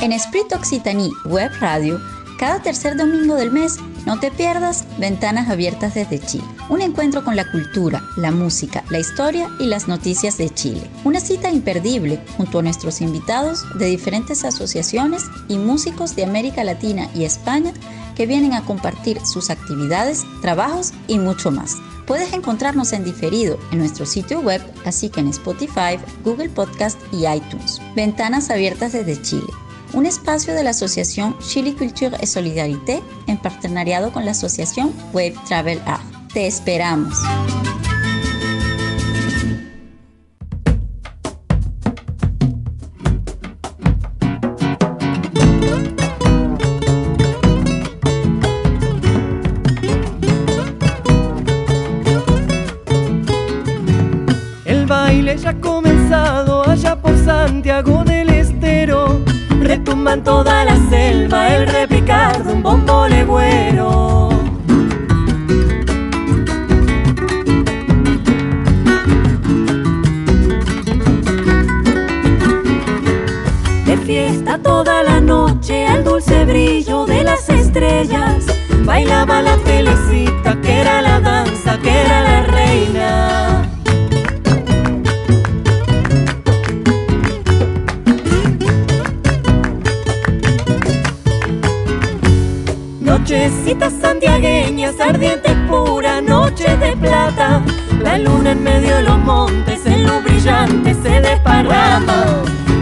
En Esprit Occitanie Web Radio, cada tercer domingo del mes, no te pierdas Ventanas Abiertas desde Chile. Un encuentro con la cultura, la música, la historia y las noticias de Chile. Una cita imperdible junto a nuestros invitados de diferentes asociaciones y músicos de América Latina y España que vienen a compartir sus actividades, trabajos y mucho más. Puedes encontrarnos en diferido en nuestro sitio web, así que en Spotify, Google Podcast y iTunes. Ventanas abiertas desde Chile. Un espacio de la Asociación Chile Culture et Solidarité en partenariado con la Asociación Web Travel Art. Te esperamos. En toda la selva el repicar de un bombo legüero. De fiesta toda la noche al dulce brillo de Nochecitas santiagueñas, ardientes pura, noches de plata. La luna en medio de los montes, en lo brillante se desparrama.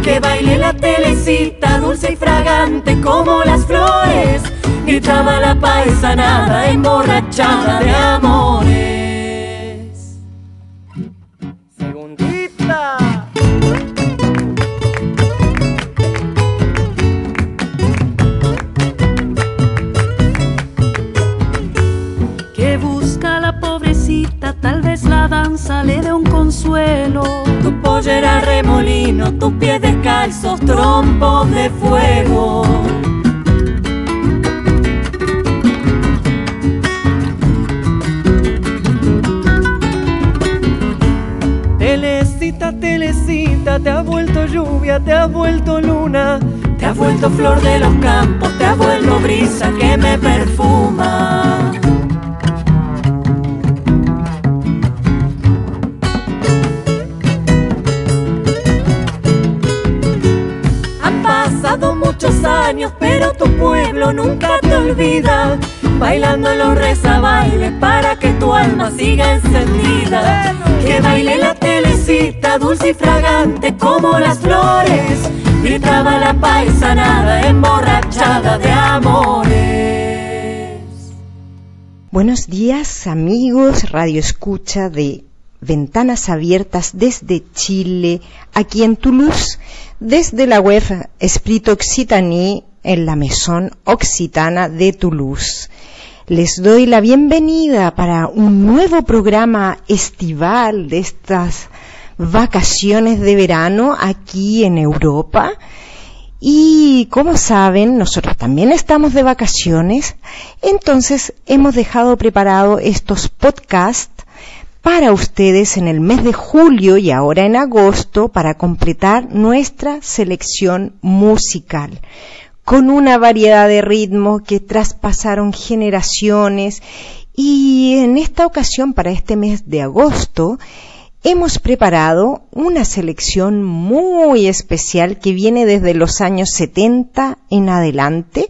Que baile la telecita, dulce y fragante como las flores. Gritaba la paisanada, emborrachada de amores. De los campos, te ha vuelto brisa que me perfuma. Han pasado muchos años, pero tu pueblo nunca te olvida. Bailando los rezabailes para que tu alma siga encendida. Que baile la telecita, dulce y fragante como las flores. La paisanada emborrachada de amores. Buenos días amigos, Radio Escucha de Ventanas Abiertas desde Chile, aquí en Toulouse, desde la web Esprit Occitanie en la Maison Occitana de Toulouse. Les doy la bienvenida para un nuevo programa estival de estas vacaciones de verano aquí en Europa. Y como saben, nosotros también estamos de vacaciones, entonces hemos dejado preparado estos podcasts para ustedes en el mes de julio y ahora en agosto para completar nuestra selección musical. Con una variedad de ritmos que traspasaron generaciones. Y en esta ocasión para este mes de agosto hemos preparado una selección muy especial que viene desde los años 70 en adelante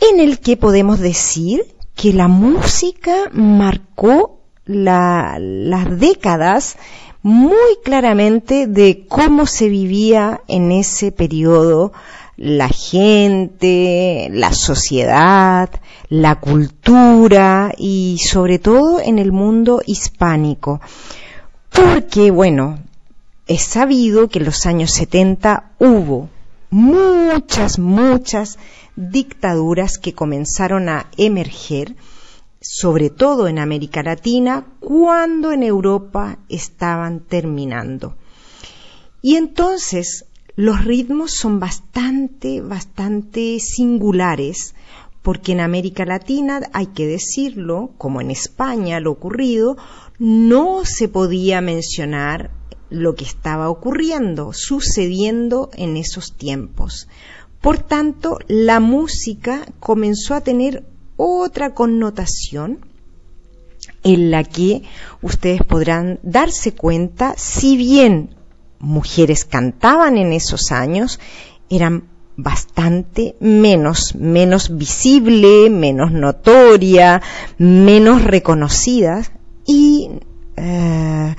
en el que podemos decir que la música marcó la- las décadas muy claramente de cómo se vivía en ese periodo la gente, la sociedad, la cultura y sobre todo en el mundo hispánico. Porque, bueno, es sabido que en los años 70 hubo muchas, muchas dictaduras que comenzaron a emerger, sobre todo en América Latina, cuando en Europa estaban terminando. Y entonces los ritmos son bastante, bastante singulares, porque en América Latina, hay que decirlo, como en España lo ocurrido, no se podía mencionar lo que estaba ocurriendo, sucediendo en esos tiempos. Por tanto, la música comenzó a tener otra connotación en la que ustedes podrán darse cuenta, si bien mujeres cantaban en esos años, eran bastante menos, menos visible, menos notoria, menos reconocidas y eh,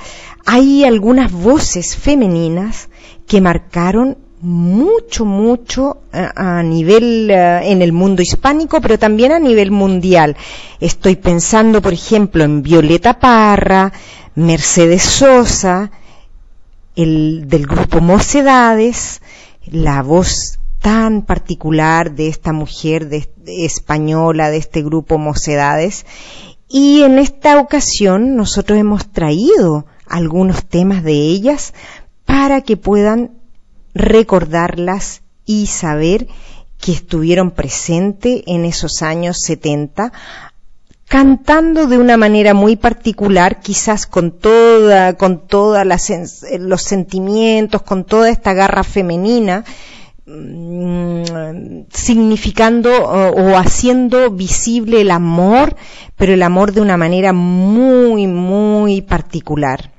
hay algunas voces femeninas que marcaron mucho, mucho eh, a, nivel eh, en el mundo hispánico, pero también a nivel mundial. Estoy pensando, por ejemplo, en Violeta Parra, Mercedes Sosa, el del grupo Mocedades, la voz tan particular de esta mujer española de este grupo Mocedades. Y en esta ocasión nosotros hemos traído algunos temas de ellas para que puedan recordarlas y saber que estuvieron presentes en esos años 70 cantando de una manera muy particular, quizás con toda, con todos los sentimientos, con toda esta garra femenina, significando o, haciendo visible el amor, pero el amor de una manera muy, muy particular.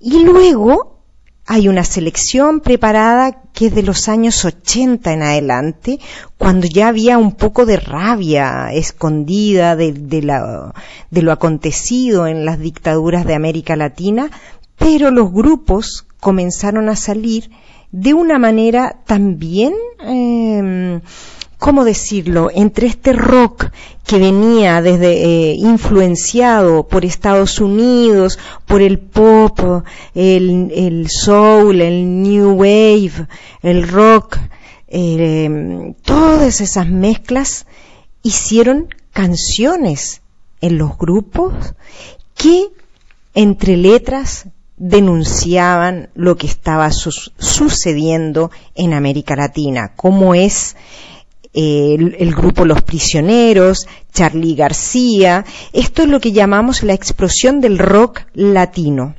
Y luego hay una selección preparada que es de los años 80 en adelante, cuando ya había un poco de rabia escondida de lo acontecido en las dictaduras de América Latina, pero los grupos comenzaron a salir de una manera también eh, ¿cómo decirlo?, entre este rock que venía desde eh, influenciado por Estados Unidos, por el pop, el, soul, el new wave, el rock, eh, todas esas mezclas hicieron canciones en los grupos que entre letras denunciaban lo que estaba sucediendo en América Latina, cómo es el, grupo Los Prisioneros, Charlie García. Esto es lo que llamamos la explosión del rock latino.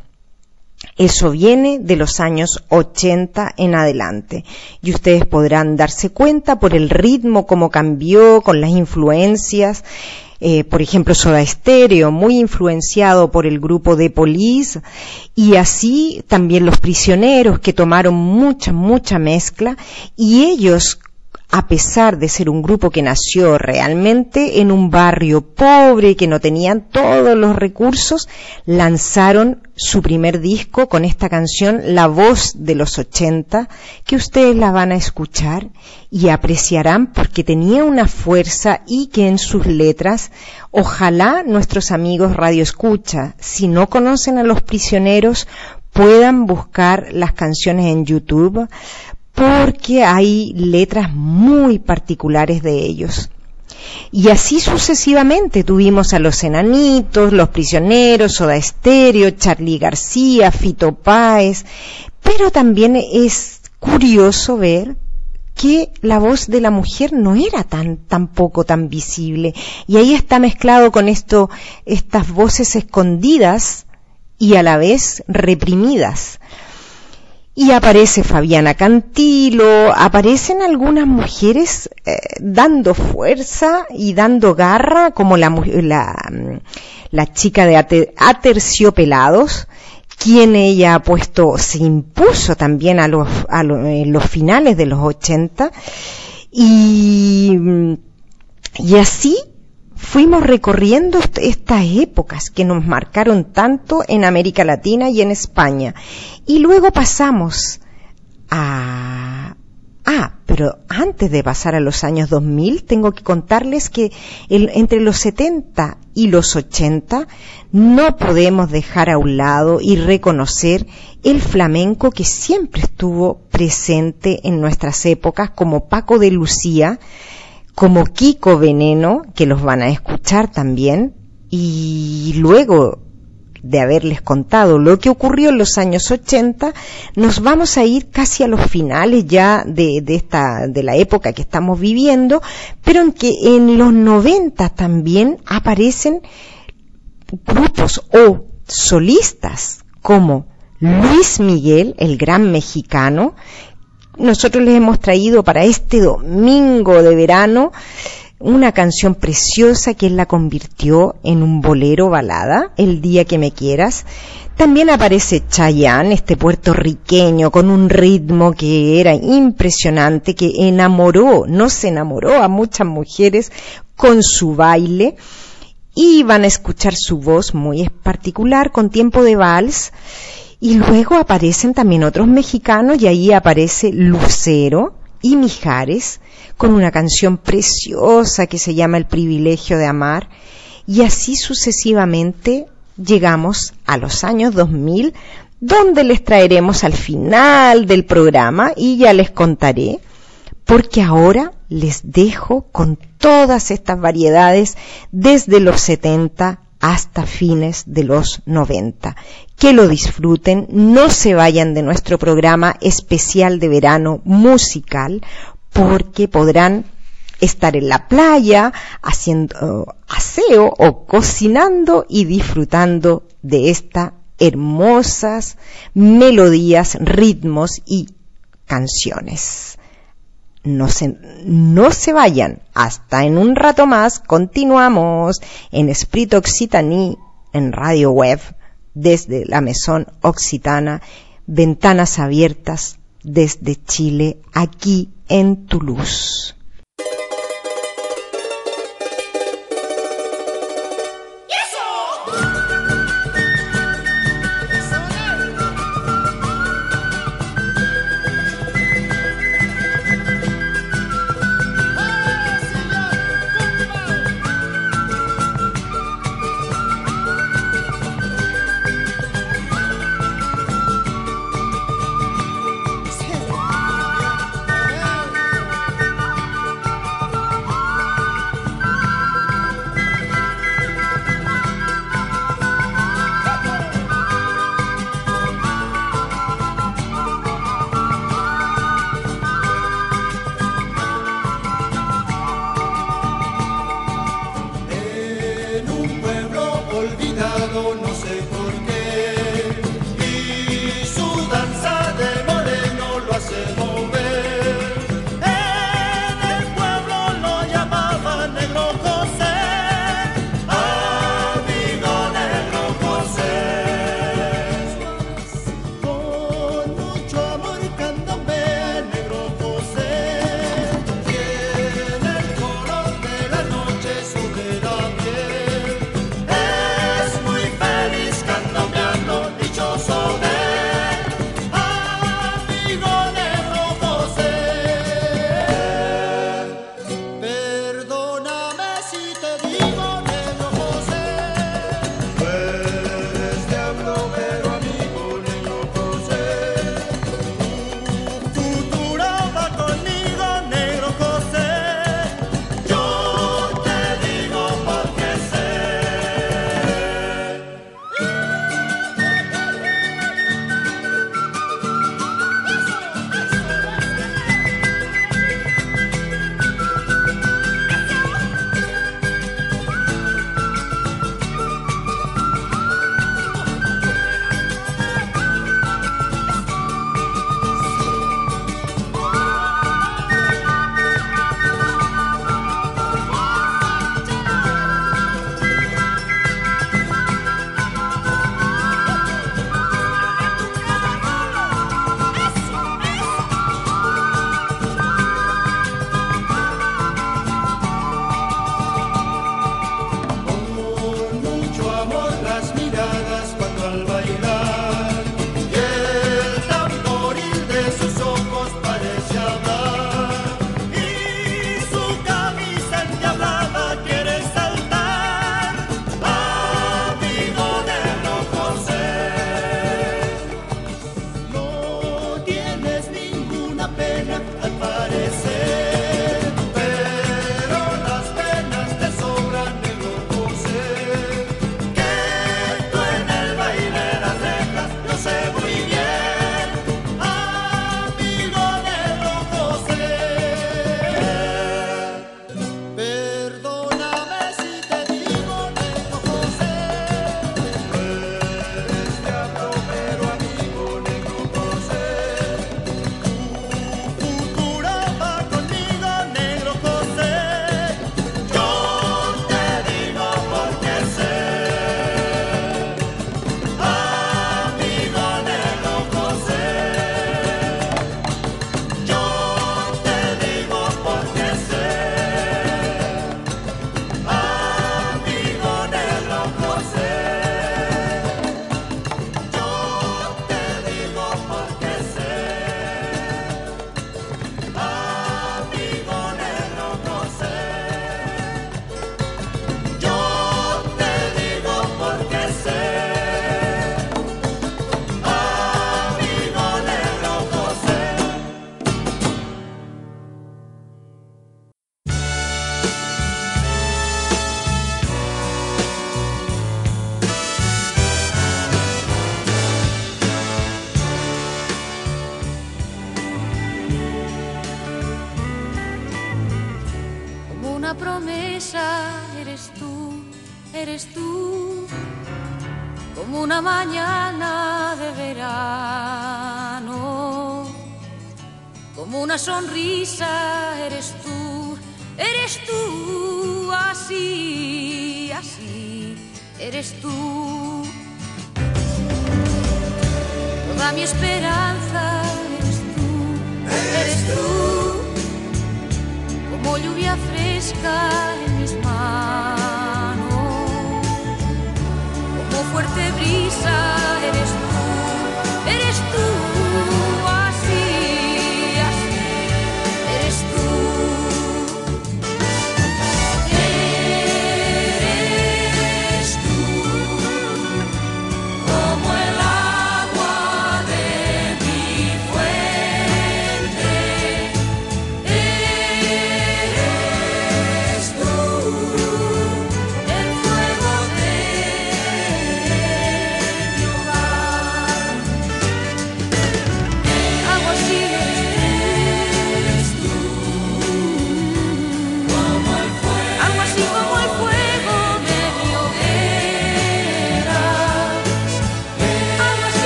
Eso viene de los años 80 en adelante. Y ustedes podrán darse cuenta por el ritmo, cómo cambió, con las influencias. Eh, por ejemplo, Soda Stereo, muy influenciado por el grupo de Police, y así también los prisioneros que tomaron mucha, mucha mezcla, y ellos a pesar de ser un grupo que nació realmente en un barrio pobre, que no tenían todos los recursos, lanzaron su primer disco con esta canción, La voz de los 80, que ustedes la van a escuchar y apreciarán porque tenía una fuerza y que en sus letras, ojalá nuestros amigos Radio Escucha, si no conocen a los prisioneros, puedan buscar las canciones en YouTube porque hay letras muy particulares de ellos. Y así sucesivamente tuvimos a los enanitos, los prisioneros, Soda Estéreo, Charlie García, Fito Páez, pero también es curioso ver que la voz de la mujer no era tan tampoco tan visible. Y ahí está mezclado con esto estas voces escondidas y a la vez reprimidas y aparece Fabiana Cantilo, aparecen algunas mujeres eh, dando fuerza y dando garra, como la, la, la chica de Aterciopelados, quien ella ha puesto, se impuso también a los, a en los finales de los 80, y, y así fuimos recorriendo estas épocas que nos marcaron tanto en América Latina y en España. Y luego pasamos a... Ah, pero antes de pasar a los años 2000, tengo que contarles que entre los 70 y los 80 no podemos dejar a un lado y reconocer el flamenco que siempre estuvo presente en nuestras épocas, como Paco de Lucía, como Kiko Veneno, que los van a escuchar también, y luego de haberles contado lo que ocurrió en los años 80, nos vamos a ir casi a los finales ya de, de esta, de la época que estamos viviendo, pero en que en los 90 también aparecen grupos o solistas como Luis Miguel, el gran mexicano, nosotros les hemos traído para este domingo de verano una canción preciosa que él la convirtió en un bolero balada, El día que me quieras. También aparece Chayanne, este puertorriqueño, con un ritmo que era impresionante, que enamoró, no se enamoró a muchas mujeres con su baile. Y van a escuchar su voz muy particular, con tiempo de vals. Y luego aparecen también otros mexicanos y ahí aparece Lucero y Mijares con una canción preciosa que se llama El privilegio de amar. Y así sucesivamente llegamos a los años 2000, donde les traeremos al final del programa y ya les contaré, porque ahora les dejo con todas estas variedades desde los 70 hasta fines de los 90. Que lo disfruten, no se vayan de nuestro programa especial de verano musical, porque podrán estar en la playa haciendo aseo o cocinando y disfrutando de estas hermosas melodías, ritmos y canciones. No se, no se vayan, hasta en un rato más continuamos en Esprit Occitanie en radio web desde la Mesón Occitana, ventanas abiertas desde Chile, aquí en Toulouse.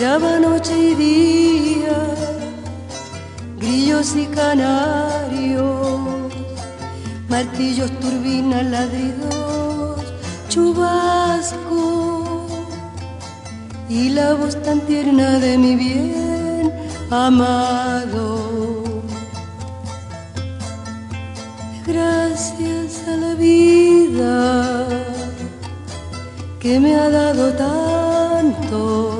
graba noche y día, grillos y canarios, martillos, turbinas, ladridos, chubasco y la voz tan tierna de mi bien amado. Gracias a la vida que me ha dado tanto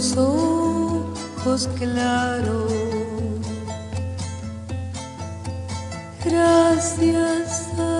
tus ojos claros. Gracias a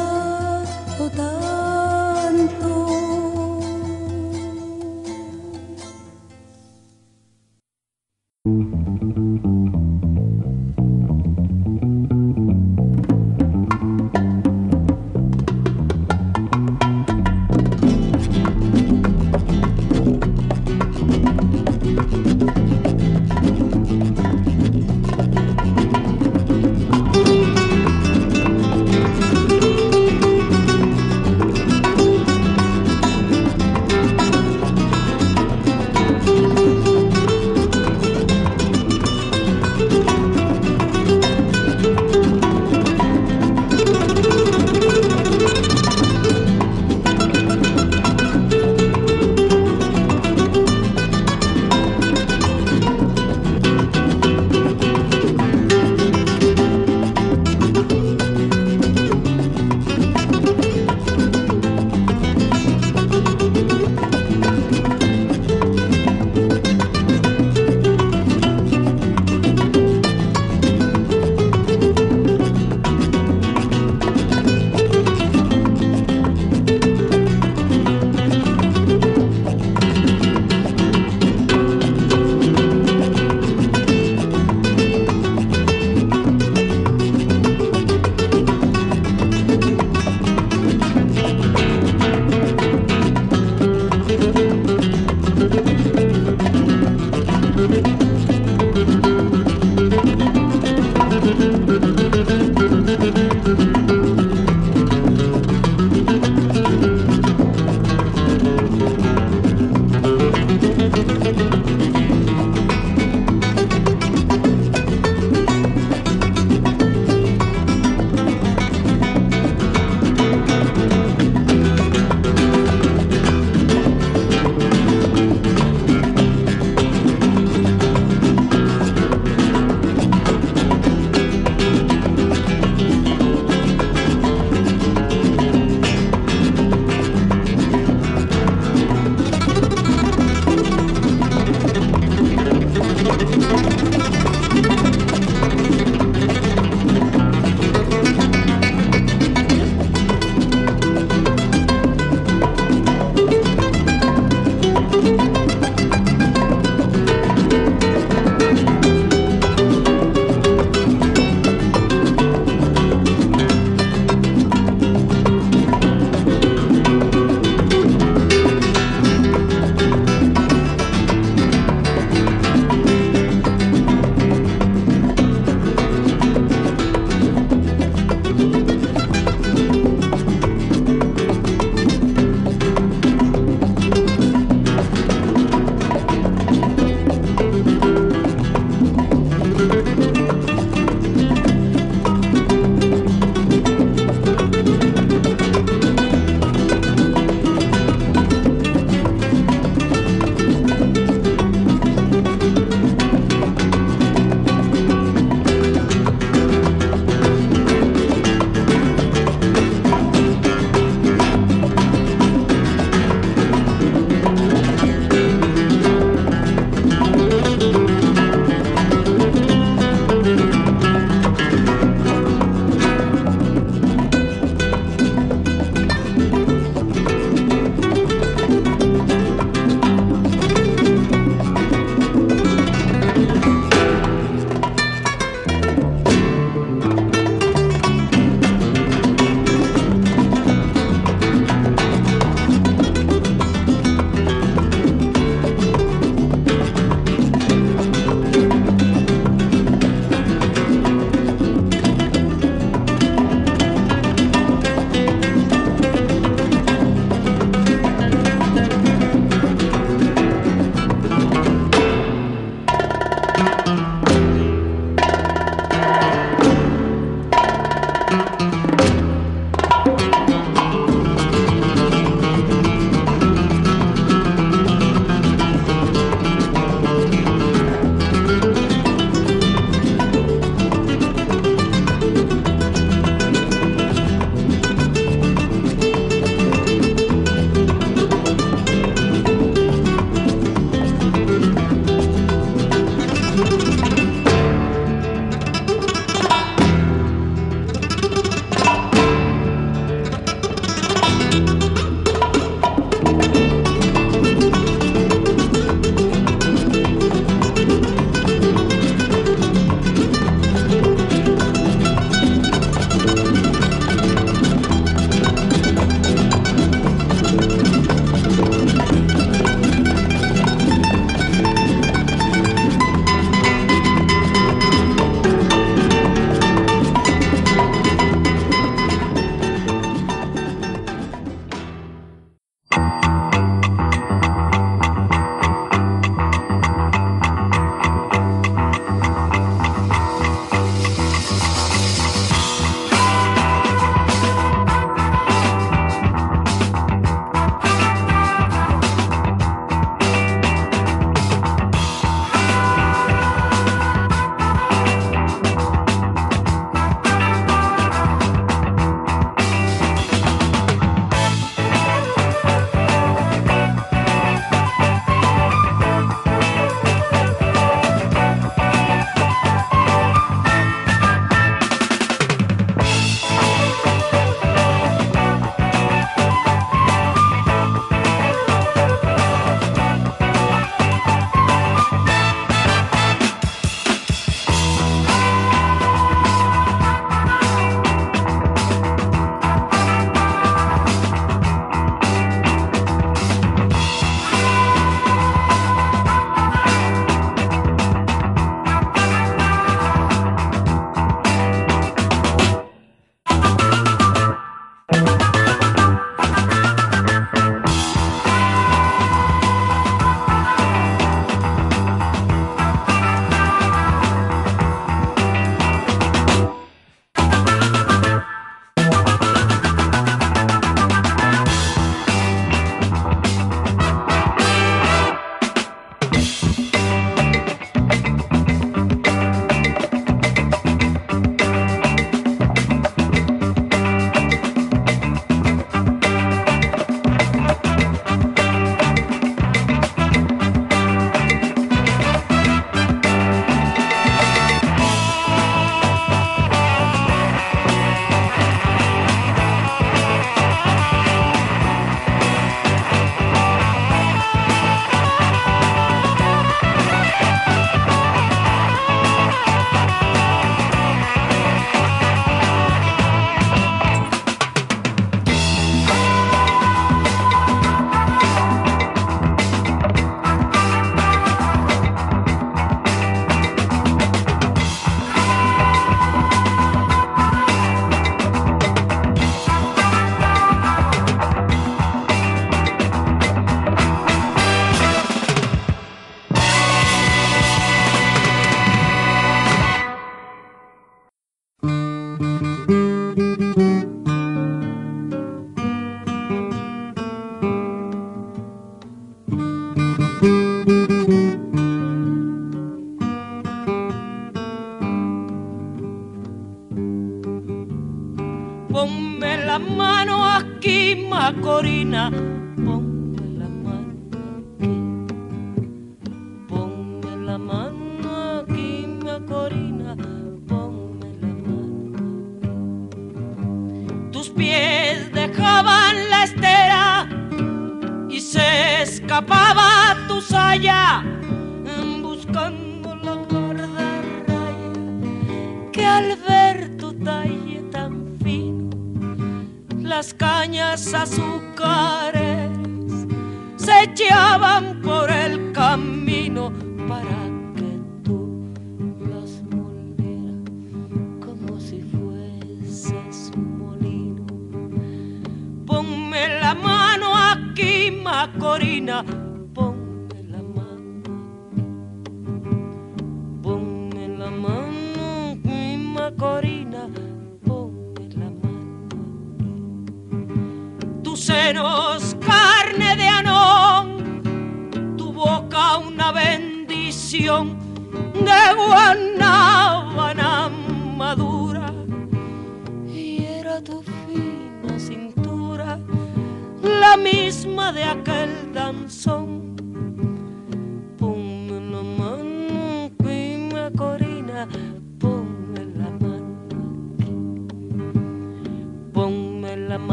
morina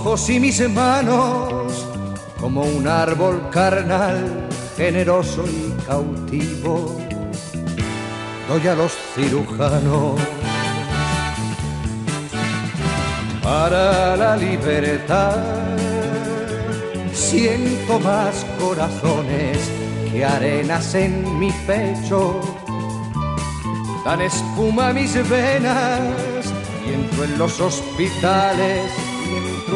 ojos y mis manos, como un árbol carnal, generoso y cautivo, doy a los cirujanos para la libertad. Siento más corazones que arenas en mi pecho, dan espuma mis venas y entro en los hospitales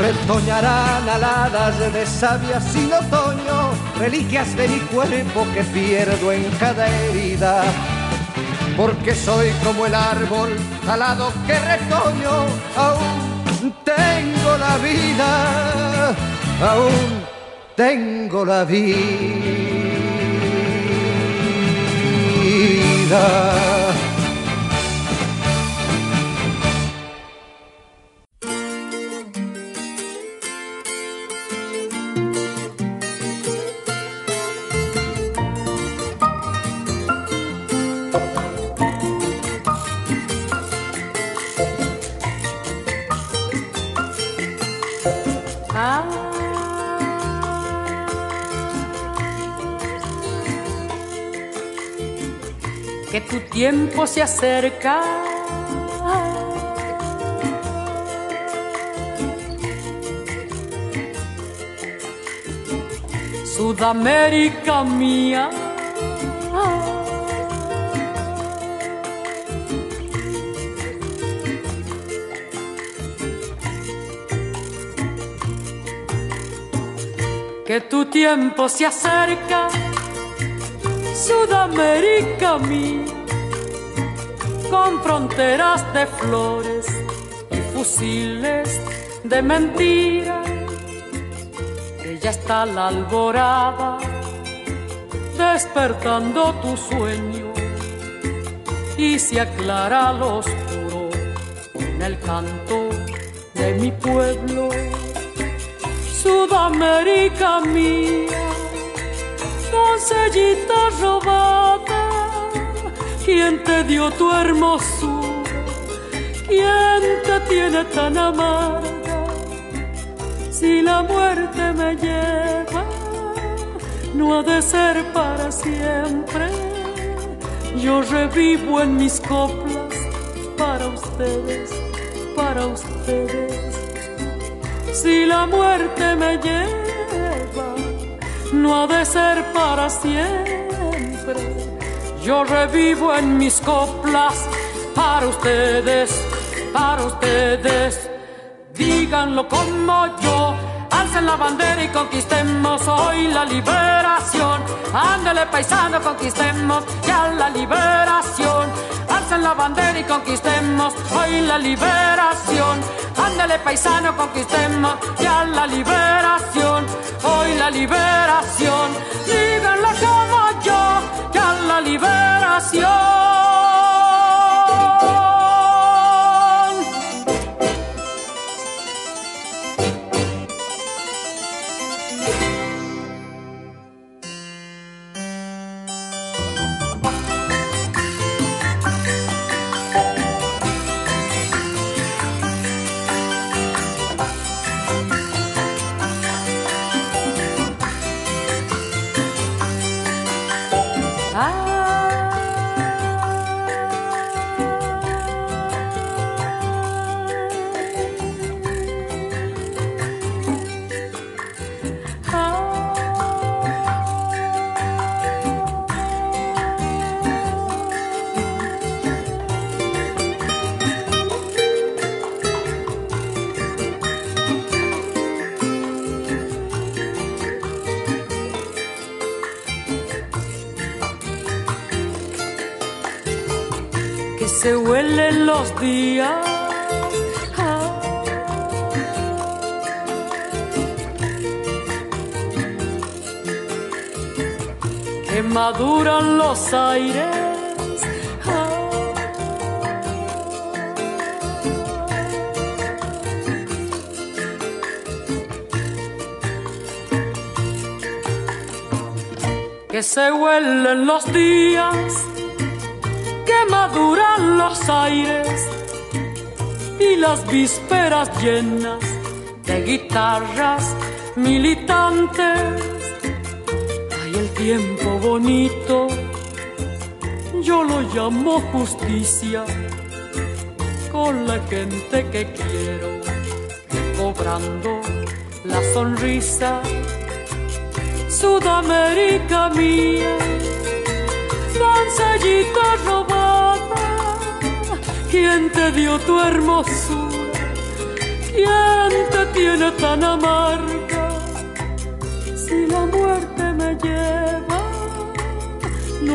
Retoñarán aladas de savia sin otoño, reliquias de mi cuerpo que pierdo en cada herida. porque soy como el árbol alado que retoño, aún tengo la vida, aún tengo la vida. Tiempo se acerca. Sudamérica mía. Que tu tiempo se acerca, Sudamérica mía con fronteras de flores y fusiles de mentira. Ella está la alborada despertando tu sueño y se aclara lo oscuro en el canto de mi pueblo. Sudamérica mía, doncellita robada ¿Quién te dio tu hermosura? ¿Quién te tiene tan amarga? Si la muerte me lleva, no ha de ser para siempre. Yo revivo en mis coplas para ustedes, para ustedes. Si la muerte me lleva, no ha de ser para siempre yo revivo en mis coplas para ustedes, para ustedes. Díganlo como yo, alcen la bandera y conquistemos hoy la liberación. Ándale paisano, conquistemos ya la liberación. Alcen la bandera y conquistemos hoy la liberación. Ándale paisano, conquistemos ya la liberación. Hoy la liberación. Díganlo como liberación. Maduran los aires. Que se huelen los días maduran los aires y las vísperas llenas de guitarras militantes. Hay el tiempo bonito, yo lo llamo justicia, con la gente que quiero, cobrando la sonrisa. Sudamérica mía, doncellita robada, ¿quién te dio tu hermosura? ¿Quién te tiene tan amarga?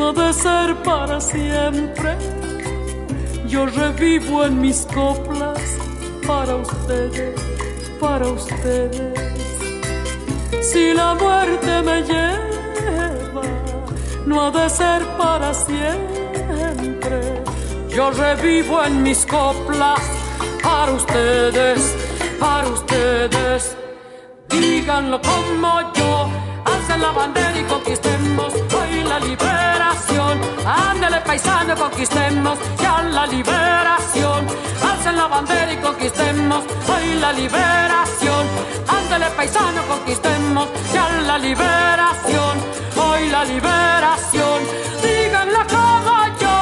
Si la muerte me lleva, no no ha de ser para siempre. Yo revivo en mis coplas para ustedes, para ustedes. Si la muerte me lleva, no ha de ser para siempre. Yo revivo en mis coplas para ustedes, para ustedes. Díganlo como yo, alcen la bandera y la liberación. Ándele paisano, conquistemos ya la liberación. Alcen la bandera y conquistemos hoy la liberación. Ándele paisano, conquistemos ya la liberación. Hoy la liberación. Díganlo como yo,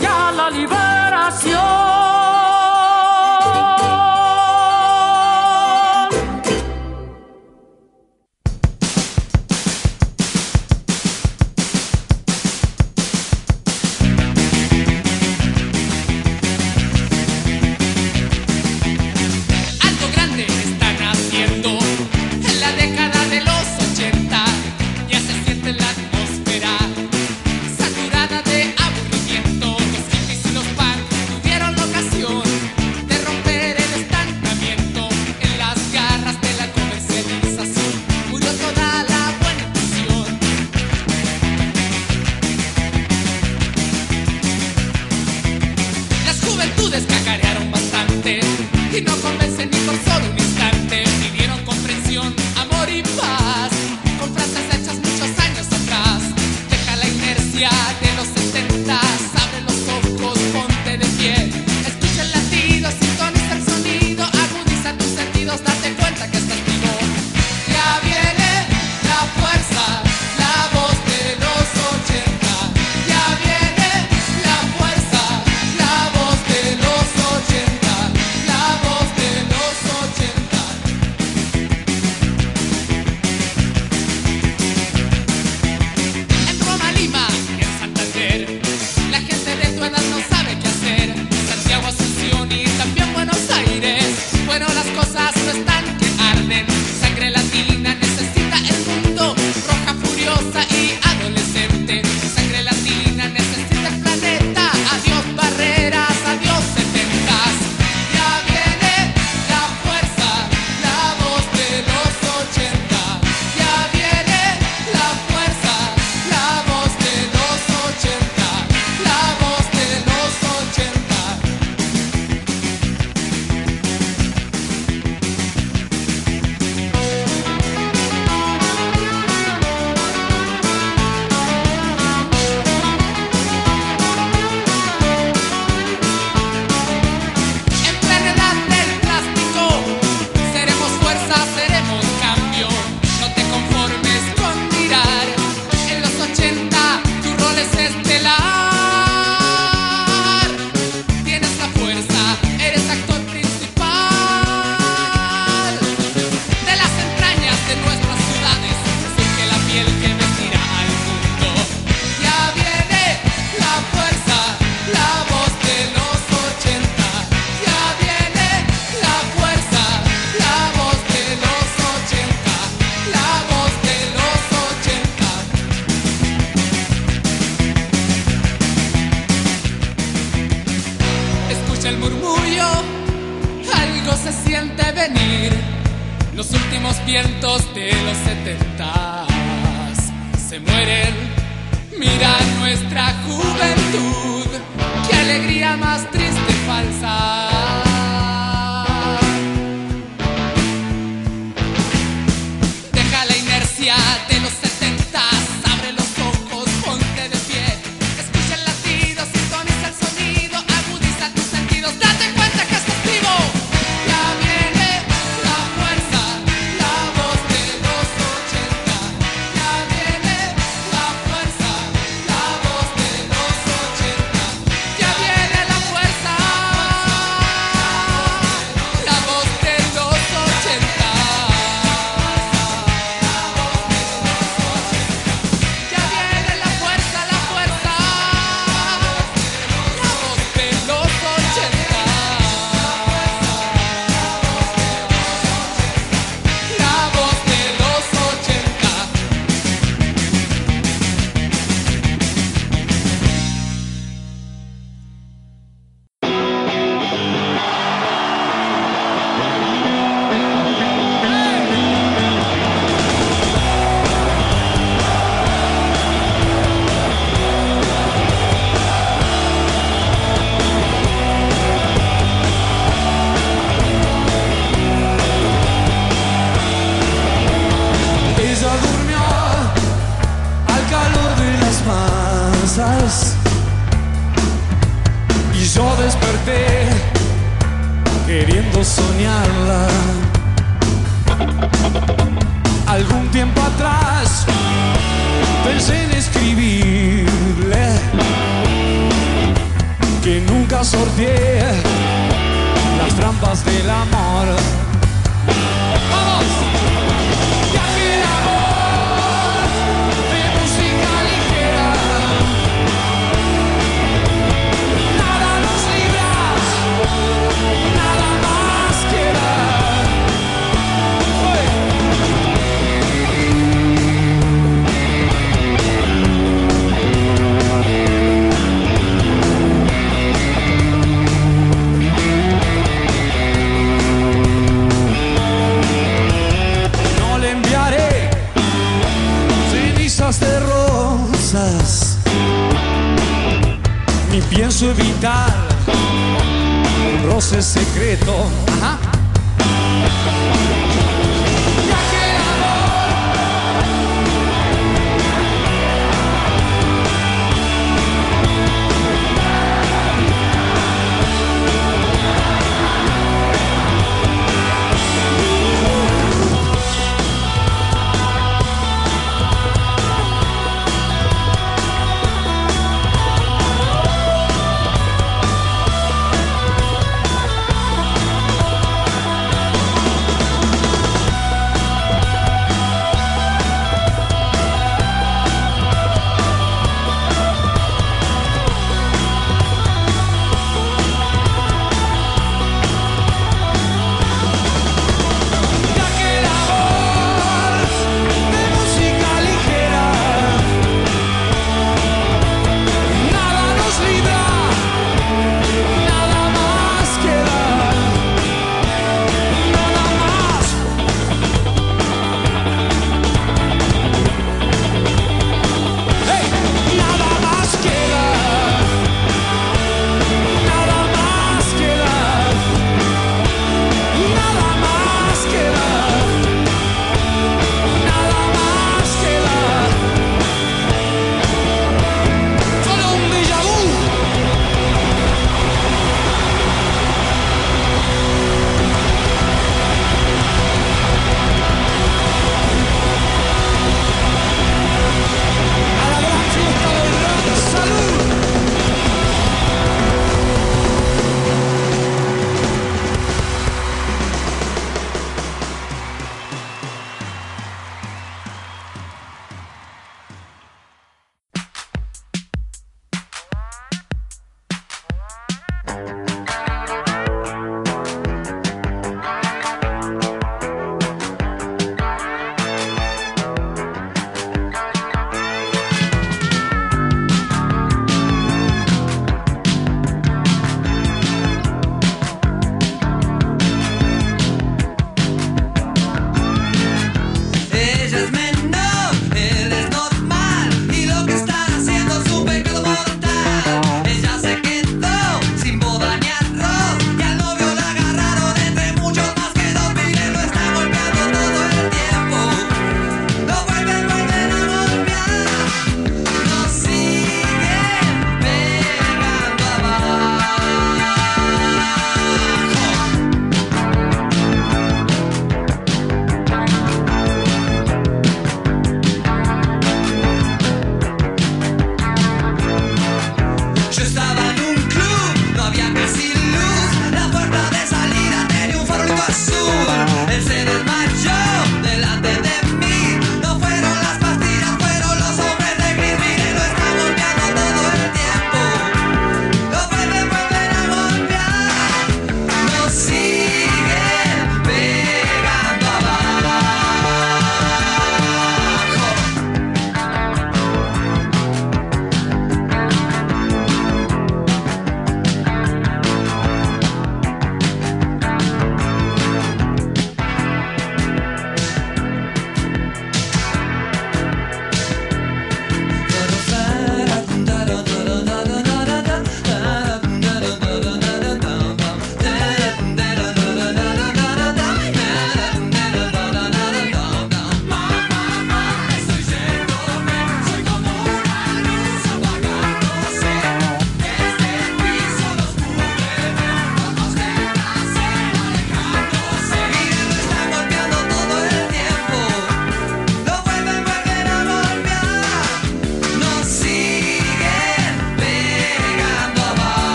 ya la liberación.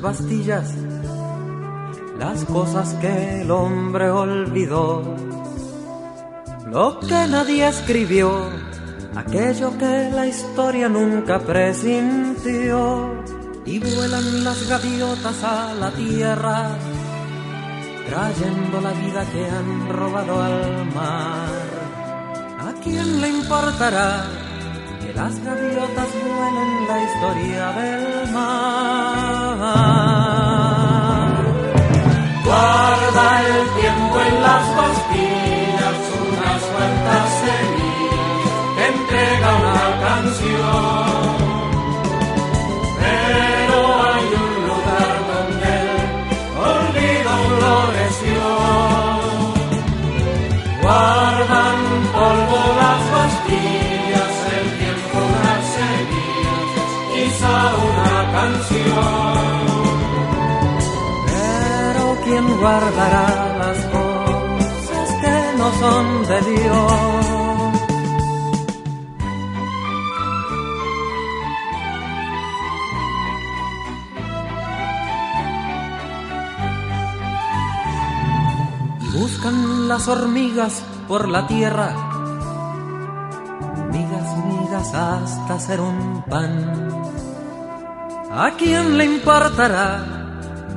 Bastillas las cosas que el hombre olvidó, lo que nadie escribió, aquello que la historia nunca presintió, y vuelan las gaviotas a la tierra, trayendo la vida que han robado al mar. ¿A quién le importará? que las gaviotas vuelen la historia del Pero ¿quién guardará las cosas que no son de Dios? Buscan las hormigas por la tierra, migas, migas hasta hacer un pan. ¿A quién le importará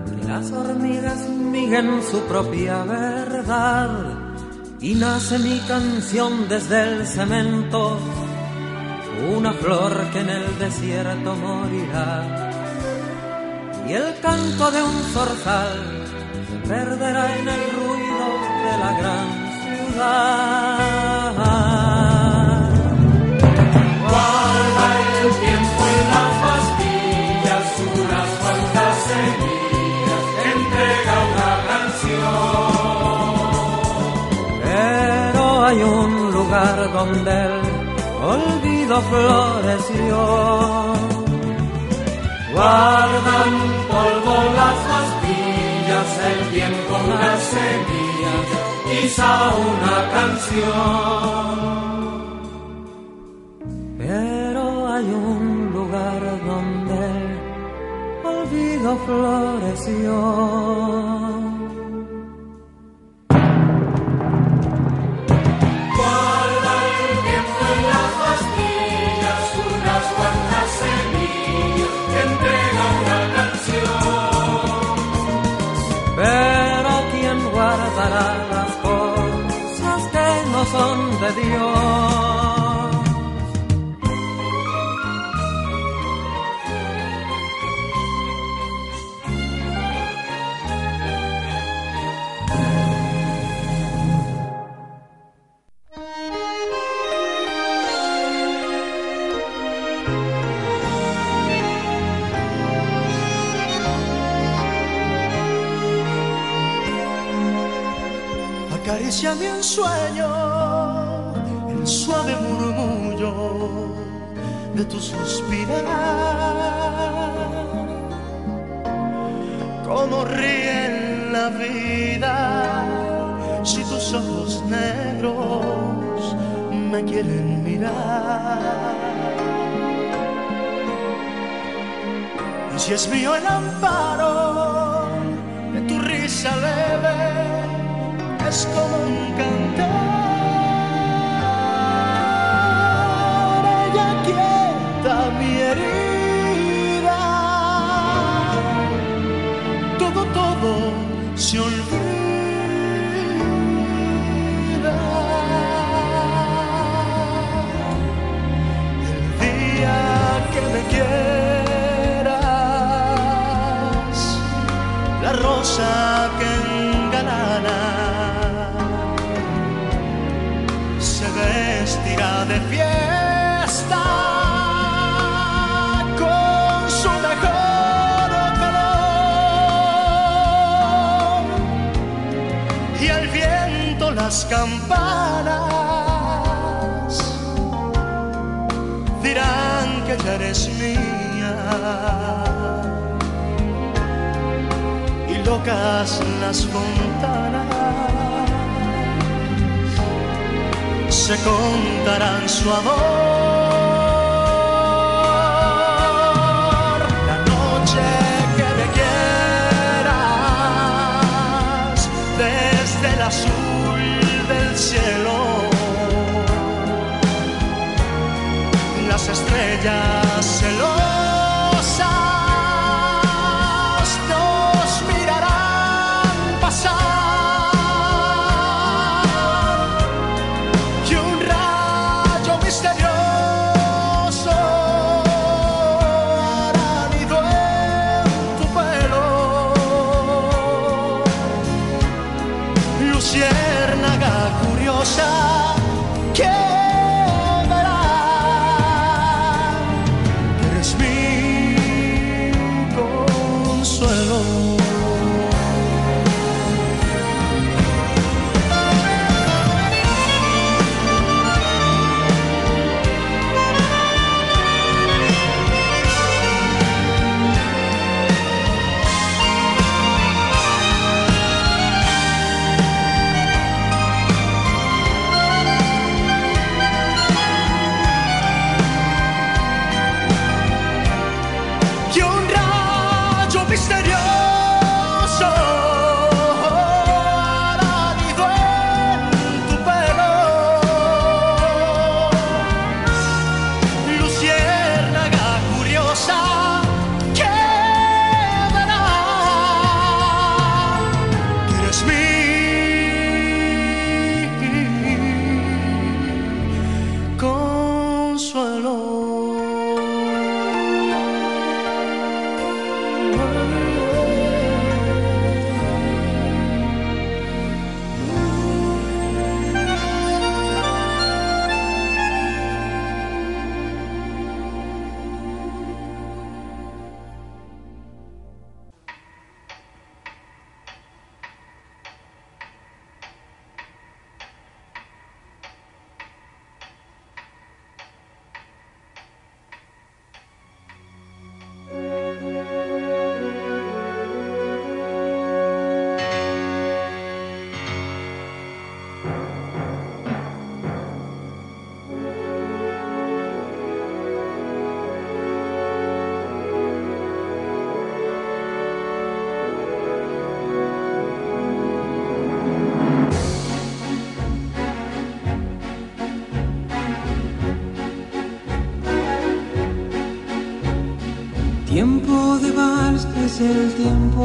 que las hormigas miguen su propia verdad? Y nace mi canción desde el cemento, una flor que en el desierto morirá. Y el canto de un zorzal se perderá en el ruido de la gran ciudad. Hay un lugar donde el olvido floreció. Guardan polvo las pastillas, el tiempo unas semillas, quizá una canción. Pero hay un lugar donde el olvido floreció. Son de Dios? Acariciame un sueño de tu suspirar. Como ríe la vida si tus ojos negros me quieren mirar. Y si es mío el amparo de tu risa leve, es como un cantar. Y al viento las campanas dirán que ya eres mía y locas las fontanas se contarán su amor.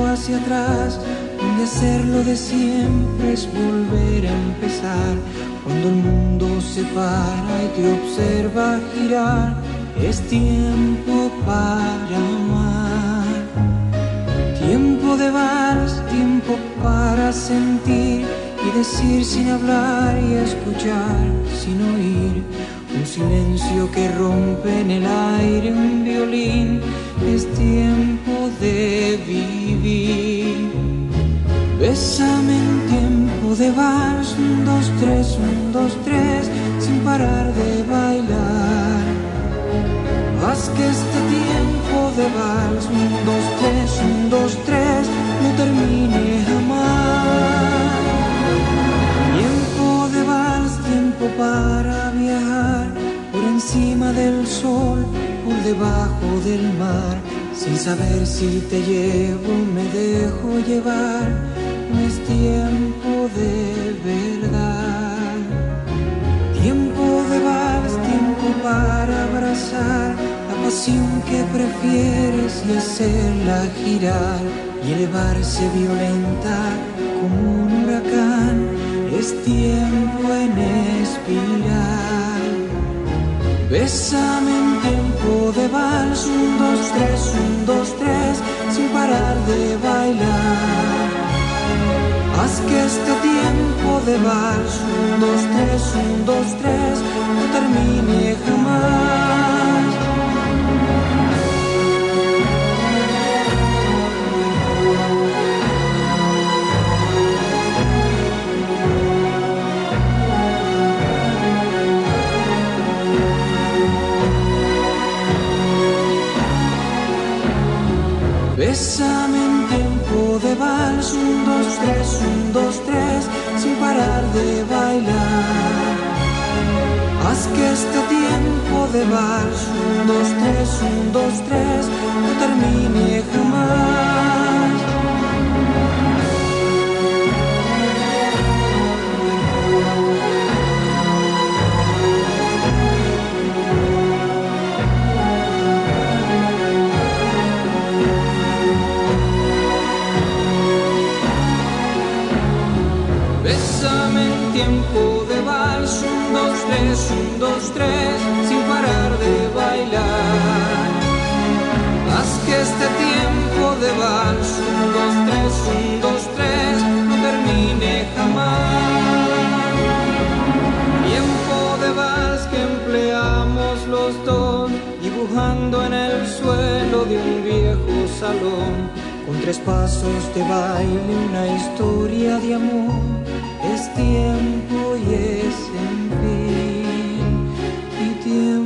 Hacia atrás, donde hacerlo de siempre es volver a empezar. Cuando el mundo se para y te observa girar, es tiempo para amar. Tiempo de vals, tiempo para sentir y decir sin hablar y escuchar sin oír. Un silencio que rompe en el aire un violín, es tiempo de vivir. Bésame en tiempo de vals, un, dos, tres, un, dos, tres, sin parar de bailar. Haz que este tiempo de vals, un, dos, tres, un, dos, tres, no termine jamás. Tiempo de vals, tiempo para viajar por encima del sol, por debajo del mar, sin saber si te llevo, me dejo llevar, no es tiempo de verdad. Tiempo de vals, tiempo para abrazar la pasión que prefieres y hacerla girar y elevarse violenta como un huracán. Es tiempo en espiral. Bésame en tiempo de vals, un, dos, tres, un, dos, tres, sin parar de bailar. Haz que este tiempo de vals, un, dos, tres, un, dos, tres, no termine jamás. Bésame en tiempo de vals, un, dos, tres, un, dos, tres, sin parar de bailar. Haz que este tiempo de vals, un, dos, tres, un, dos, tres, no termine jamás. Tiempo de vals, un, dos, tres, un, dos, tres, sin parar de bailar. Haz que este tiempo de vals, un, dos, tres, un, dos, tres, no termine jamás. Tiempo de vals que empleamos los dos, dibujando en el suelo de un viejo salón. Con tres pasos de baile, una historia de amor, es tiempo y es en fin, y tiempo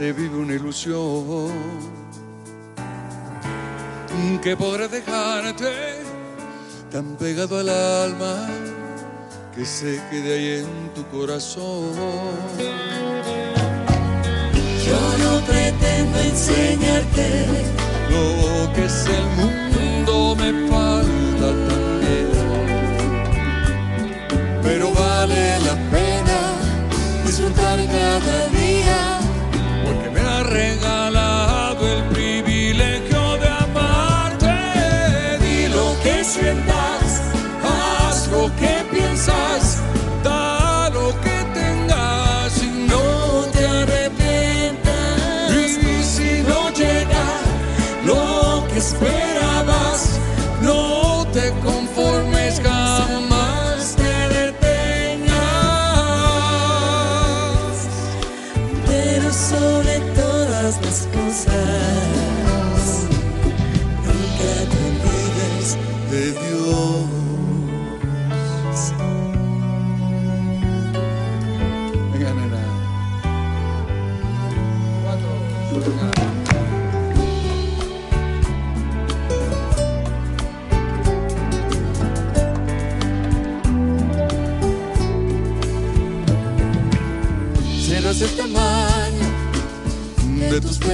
se vive una ilusión? ¿Qué podré dejarte tan pegado al alma que se quede ahí en tu corazón? Yo no pretendo enseñarte Lo que es el mundo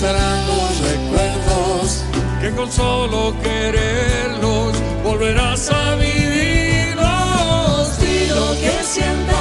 estarán los recuerdos que con solo quererlos volverás a vivirlos. Di lo que sientas,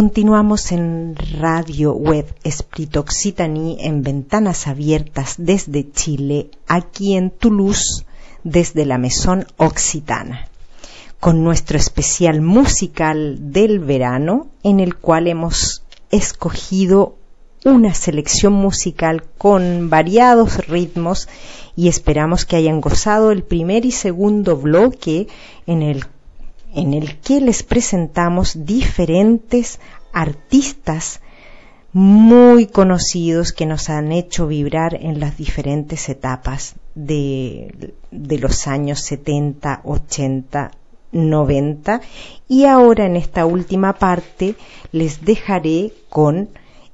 continuamos en Radio Web Esprit Occitanie en Ventanas Abiertas desde Chile, aquí en Toulouse, desde la Mesón Occitana, con nuestro especial musical del verano, en el cual hemos escogido una selección musical con variados ritmos y esperamos que hayan gozado el primer y segundo bloque en el en el que les presentamos diferentes artistas muy conocidos que nos han hecho vibrar en las diferentes etapas de, los años 70, 80, 90 y ahora en esta última parte les dejaré con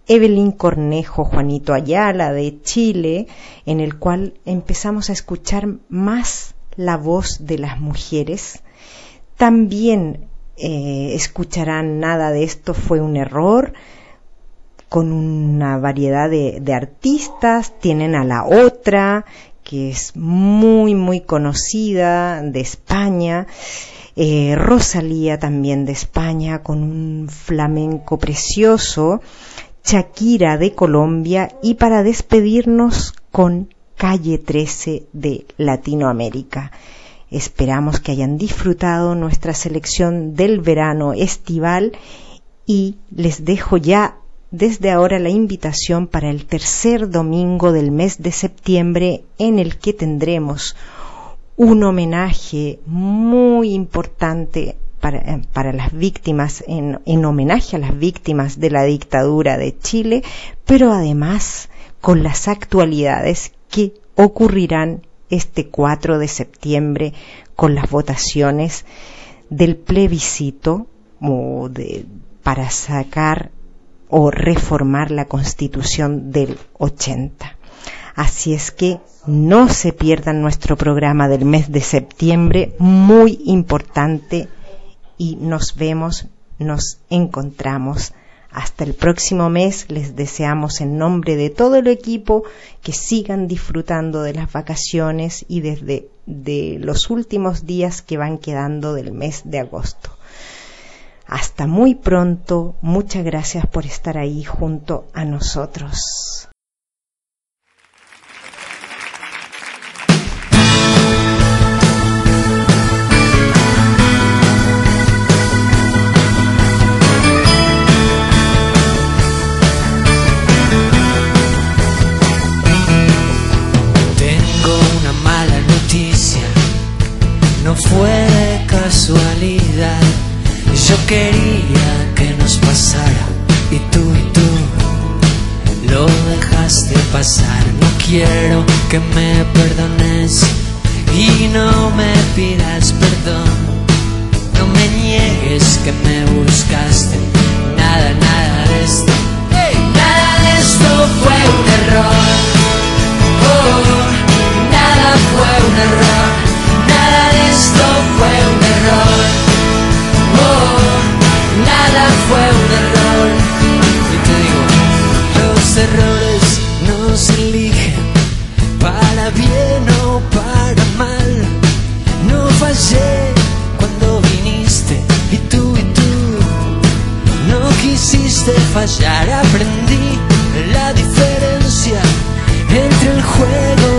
Evelyn Cornejo, Juanito Ayala de Chile, en el cual empezamos a escuchar más la voz de las mujeres. También eh, escucharán nada de esto fue un error, con una variedad de, de artistas, tienen a la otra, que es muy, muy conocida de España, eh, Rosalía también de España, con un flamenco precioso, Shakira de Colombia y para despedirnos con Calle 13 de Latinoamérica. Esperamos que hayan disfrutado nuestra selección del verano estival y les dejo ya desde ahora la invitación para el tercer domingo del mes de septiembre en el que tendremos un homenaje muy importante para, eh, para las víctimas, en, en homenaje a las víctimas de la dictadura de Chile, pero además con las actualidades que ocurrirán este 4 de septiembre con las votaciones del plebiscito para sacar o reformar la constitución del 80. Así es que no se pierdan nuestro programa del mes de septiembre, muy importante, y nos vemos, nos encontramos. Hasta el próximo mes les deseamos en nombre de todo el equipo que sigan disfrutando de las vacaciones y desde de los últimos días que van quedando del mes de agosto. Hasta muy pronto, muchas gracias por estar ahí junto a nosotros. No fue de casualidad. Yo quería que nos pasara y tú y tú lo dejaste pasar. No quiero que me perdones y no me pidas perdón. No me niegues que me buscaste. Nada, nada de esto. Nada de esto fue un error. Fue un error. Nada de esto fue un error. Oh, nada fue un error. Y te digo, los errores no se eligen para bien o para mal. No fallé cuando viniste y tú y tú no quisiste fallar. Aprendí la diferencia entre el juego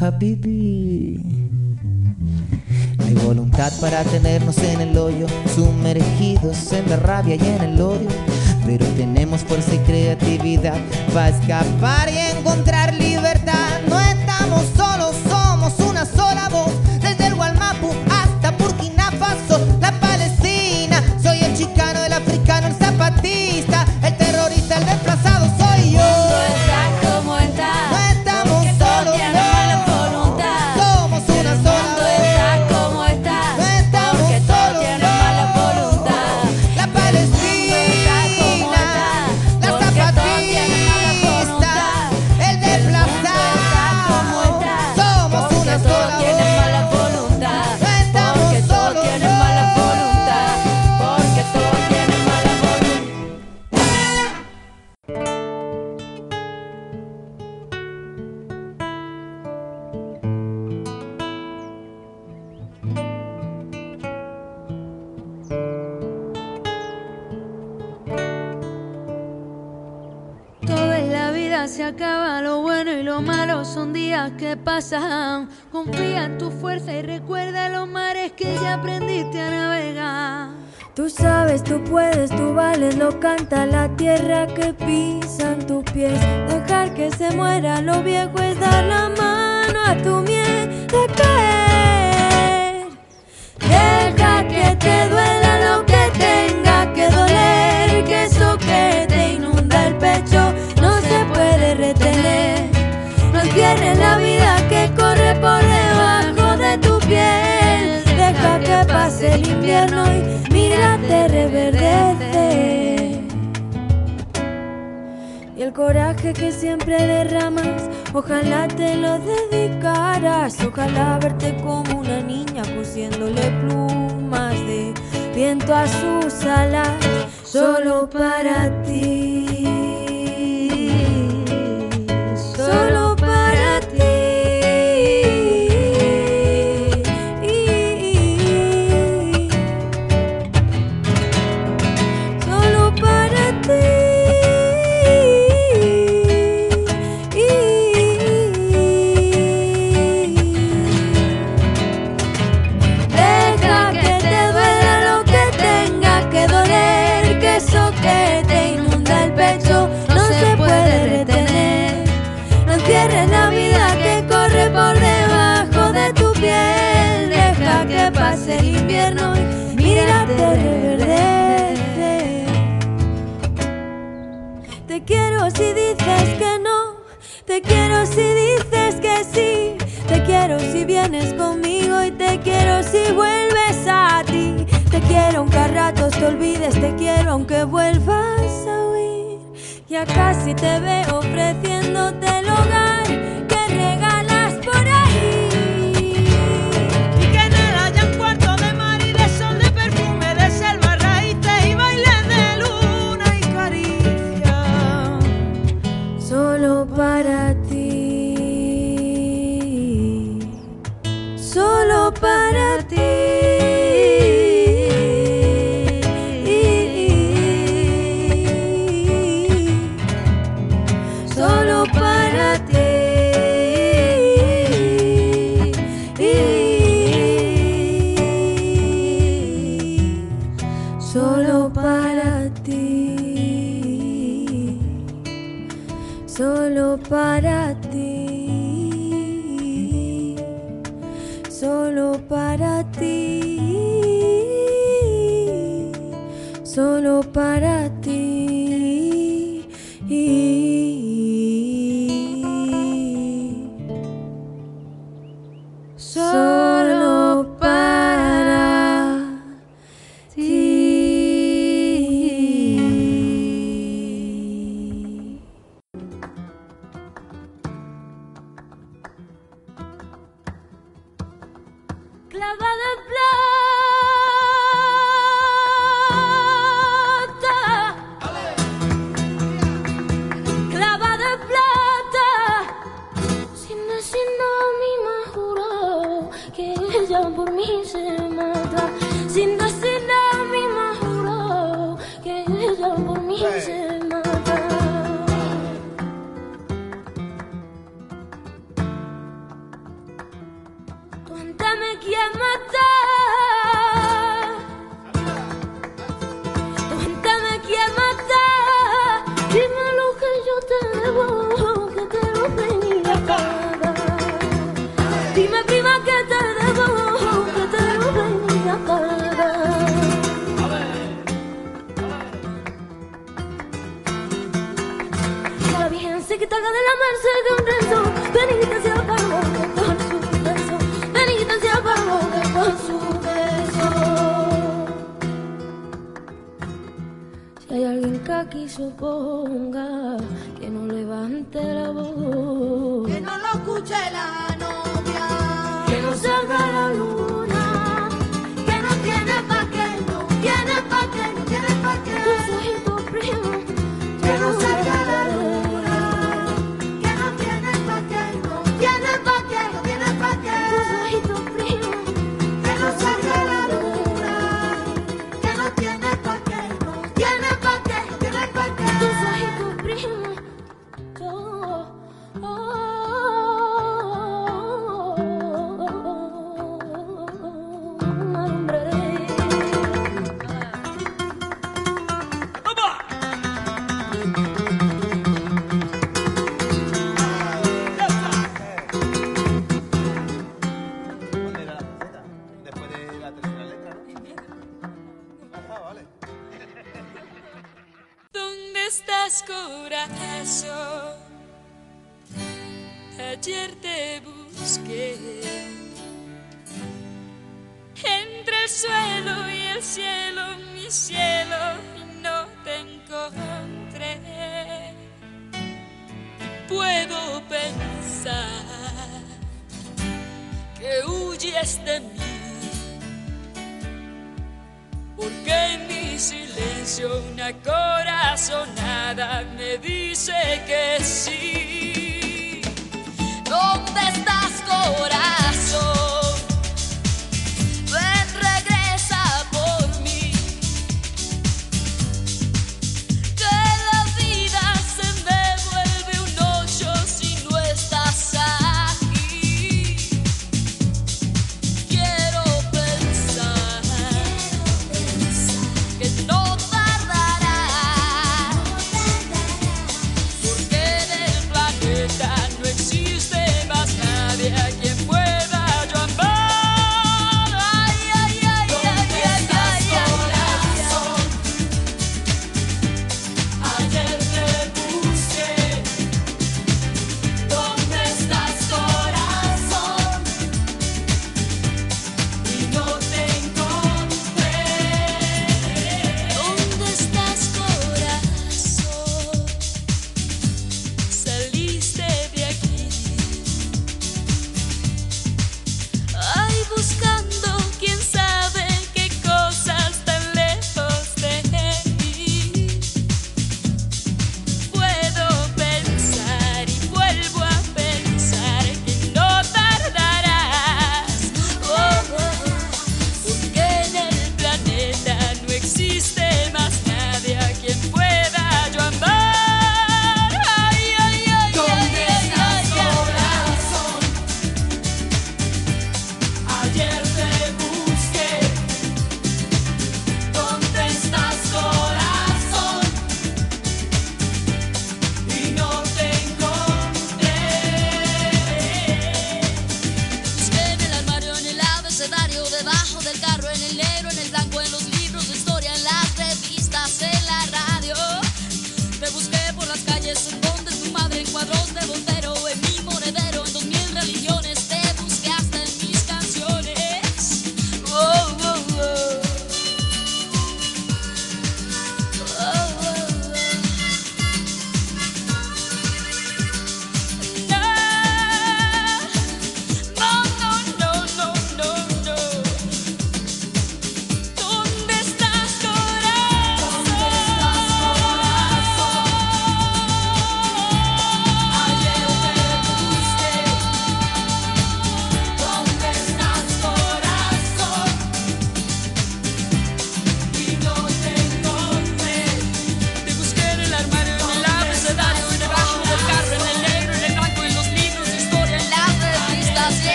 Habibi. No hay voluntad para tenernos en el hoyo, sumergidos en la rabia y en el odio. Pero tenemos fuerza y creatividad para escapar y encontrar libertad. quiero si vuelves a ti. Te quiero aunque a ratos te olvides, te quiero aunque vuelvas a huir. Ya casi te veo ofreciéndote el hogar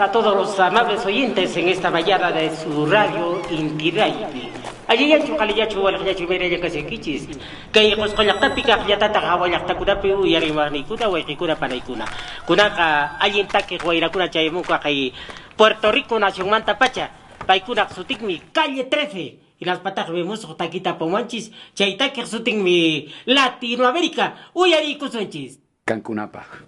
a todos los amables oyentes en esta mañana de su radio Inti Radio. Allí ya chukali ya chuwal ya chumere ya kasi kichis. Kay kos kolak ta pika ya tata hawa ya ta kuda pe u yari mani kuda wa kuda panay kuna. Kuna ka allí ta que guaira kuna chay mu ka kay Puerto Rico nación manta pacha. Pay kuna sutik mi calle 13. Y las patas vemos taquita pomanchis. Chaita que mi Latinoamérica. Uyari kusonchis. Cancunapa.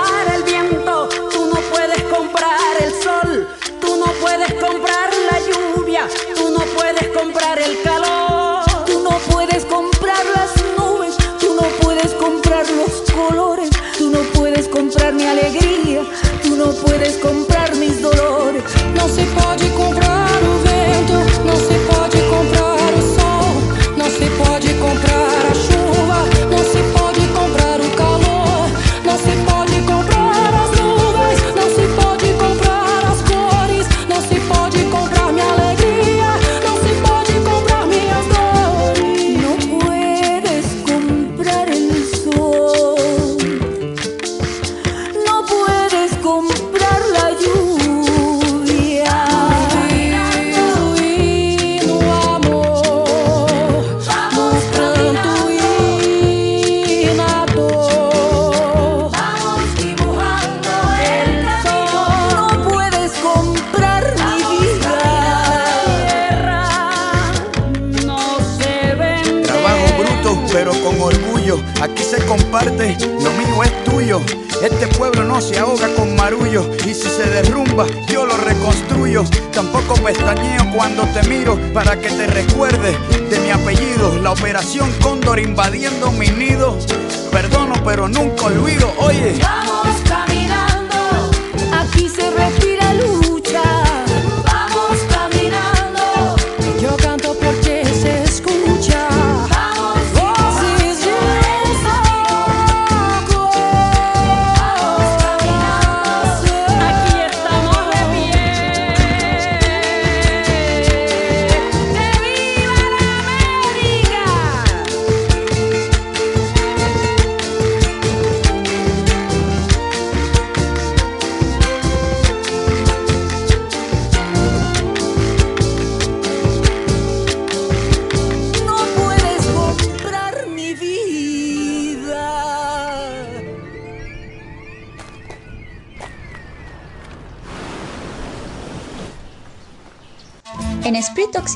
para que te recuerdes de mi apellido. La operación Cóndor invadiendo mi nido. Perdono, pero nunca olvido. Oye,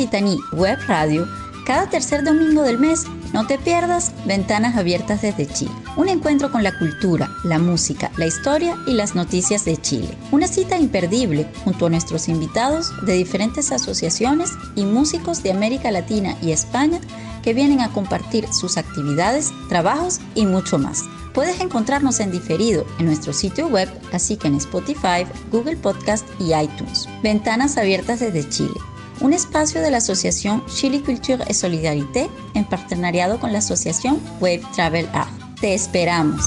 Occitanie Web Radio, cada tercer domingo del mes, no te pierdas Ventanas Abiertas desde Chile. Un encuentro con la cultura, la música, la historia y las noticias de Chile. Una cita imperdible junto a nuestros invitados de diferentes asociaciones y músicos de América Latina y España que vienen a compartir sus actividades, trabajos y mucho más. Puedes encontrarnos en diferido en nuestro sitio web, así que en Spotify, Google Podcast y iTunes. Ventanas Abiertas desde Chile un espacio de la asociación Chile Culture et Solidarité en partenariado con la asociación Wave Travel Art. Te esperamos.